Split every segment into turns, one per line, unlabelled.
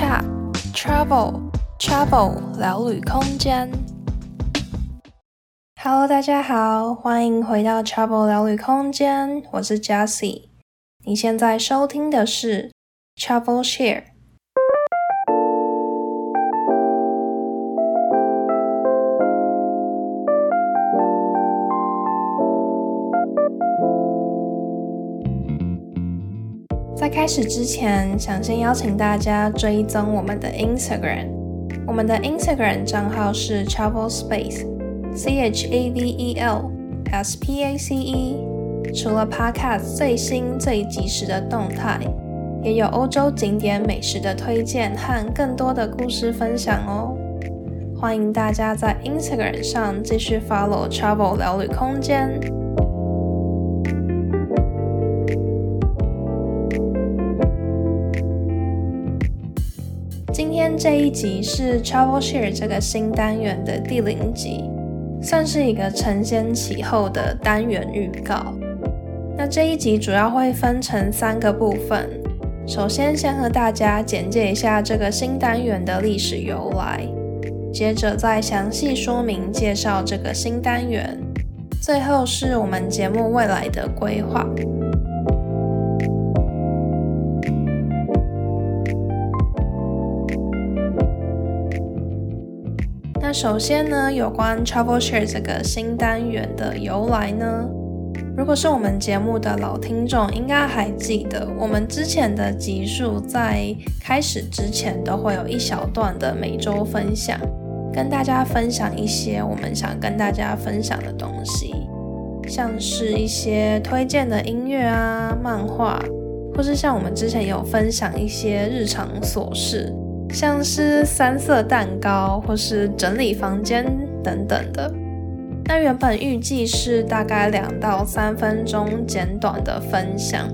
Chat Travel Travel 聊旅空间。Hello，大家好，欢迎回到 Travel 聊旅空间，我是 Jessie。你现在收听的是 Travel Share。在开始之前，想先邀请大家追踪我们的 Instagram。我们的 Instagram 账号是 Travel Space，C H A V E L S P A C E。除了 Podcast 最新最及时的动态，也有欧洲景点美食的推荐和更多的故事分享哦。欢迎大家在 Instagram 上继续 follow Travel 聊旅空间。这一集是 Travel Share 这个新单元的第零集，算是一个承先启后的单元预告。那这一集主要会分成三个部分，首先先和大家简介一下这个新单元的历史由来，接着再详细说明介绍这个新单元，最后是我们节目未来的规划。首先呢，有关 Travel Share 这个新单元的由来呢，如果是我们节目的老听众，应该还记得，我们之前的集数在开始之前都会有一小段的每周分享，跟大家分享一些我们想跟大家分享的东西，像是一些推荐的音乐啊、漫画，或是像我们之前有分享一些日常琐事。像是三色蛋糕，或是整理房间等等的。那原本预计是大概两到三分钟简短的分享，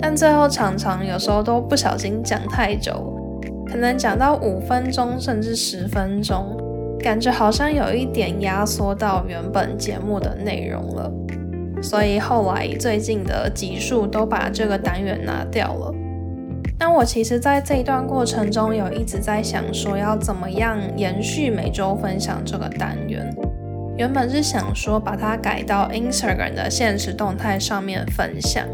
但最后常常有时候都不小心讲太久，可能讲到五分钟甚至十分钟，感觉好像有一点压缩到原本节目的内容了。所以后来最近的集数都把这个单元拿掉了。那我其实在这一段过程中有一直在想说要怎么样延续每周分享这个单元。原本是想说把它改到 Instagram 的限时动态上面分享，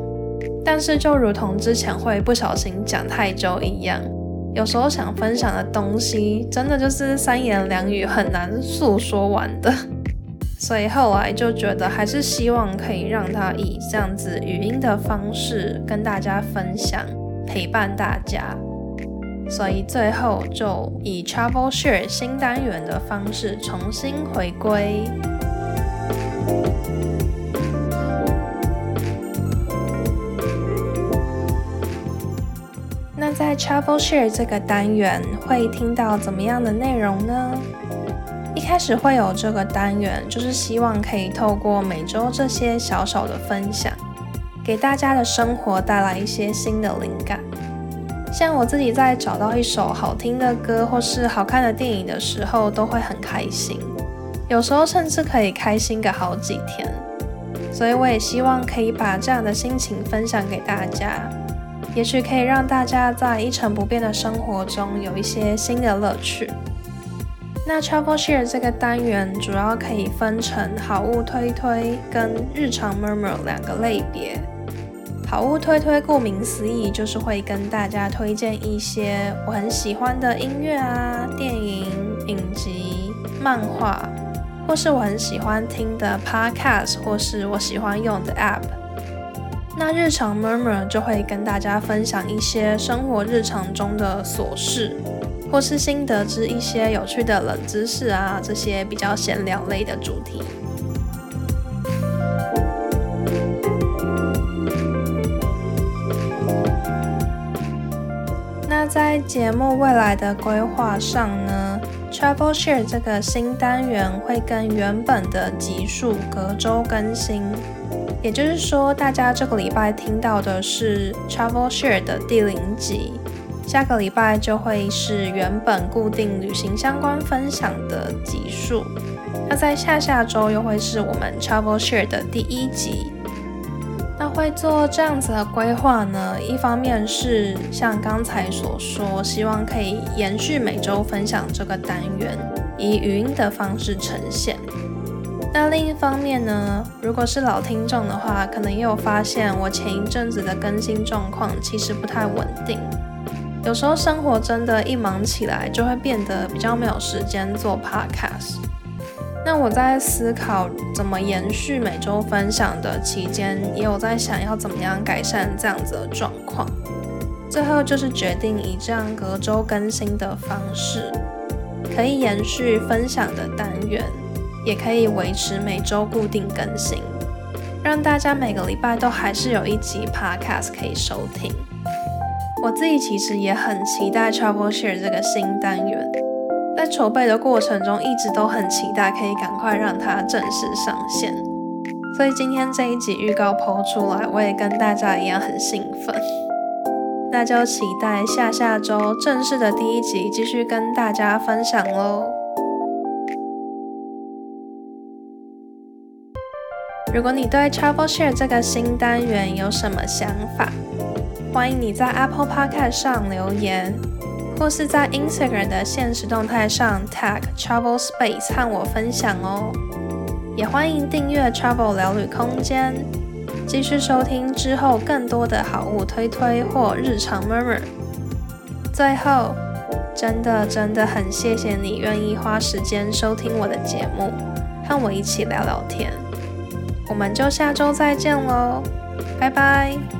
但是就如同之前会不小心讲太久一样，有时候想分享的东西真的就是三言两语很难诉说完的，所以后来就觉得还是希望可以让它以这样子语音的方式跟大家分享。陪伴大家，所以最后就以 Travel Share 新单元的方式重新回归。那在 Travel Share 这个单元会听到怎么样的内容呢？一开始会有这个单元，就是希望可以透过每周这些小小的分享。给大家的生活带来一些新的灵感。像我自己在找到一首好听的歌或是好看的电影的时候，都会很开心。有时候甚至可以开心个好几天。所以我也希望可以把这样的心情分享给大家，也许可以让大家在一成不变的生活中有一些新的乐趣。那 Travel Share 这个单元主要可以分成好物推推跟日常 Murmur 两个类别。好物推推，顾名思义，就是会跟大家推荐一些我很喜欢的音乐啊、电影、影集、漫画，或是我很喜欢听的 Podcast，或是我喜欢用的 App。那日常 Murmur 就会跟大家分享一些生活日常中的琐事，或是新得知一些有趣的冷知识啊，这些比较闲聊类的主题。在节目未来的规划上呢，Travel Share 这个新单元会跟原本的集数隔周更新，也就是说，大家这个礼拜听到的是 Travel Share 的第零集，下个礼拜就会是原本固定旅行相关分享的集数，那在下下周又会是我们 Travel Share 的第一集。那会做这样子的规划呢，一方面是像刚才所说，希望可以延续每周分享这个单元，以语音的方式呈现。那另一方面呢，如果是老听众的话，可能也有发现我前一阵子的更新状况其实不太稳定。有时候生活真的，一忙起来就会变得比较没有时间做 podcast。那我在思考怎么延续每周分享的期间，也有在想要怎么样改善这样子的状况。最后就是决定以这样隔周更新的方式，可以延续分享的单元。也可以维持每周固定更新，让大家每个礼拜都还是有一集 podcast 可以收听。我自己其实也很期待 Travel Share 这个新单元，在筹备的过程中一直都很期待可以赶快让它正式上线。所以今天这一集预告抛出来，我也跟大家一样很兴奋。那就期待下下周正式的第一集继续跟大家分享喽。如果你对 Travel Share 这个新单元有什么想法，欢迎你在 Apple Podcast 上留言，或是在 Instagram 的现实动态上 tag Travel Space 和我分享哦。也欢迎订阅 Travel 聊旅空间，继续收听之后更多的好物推推或日常 murmur。最后，真的真的很谢谢你愿意花时间收听我的节目，和我一起聊聊天。我们就下周再见喽，拜拜。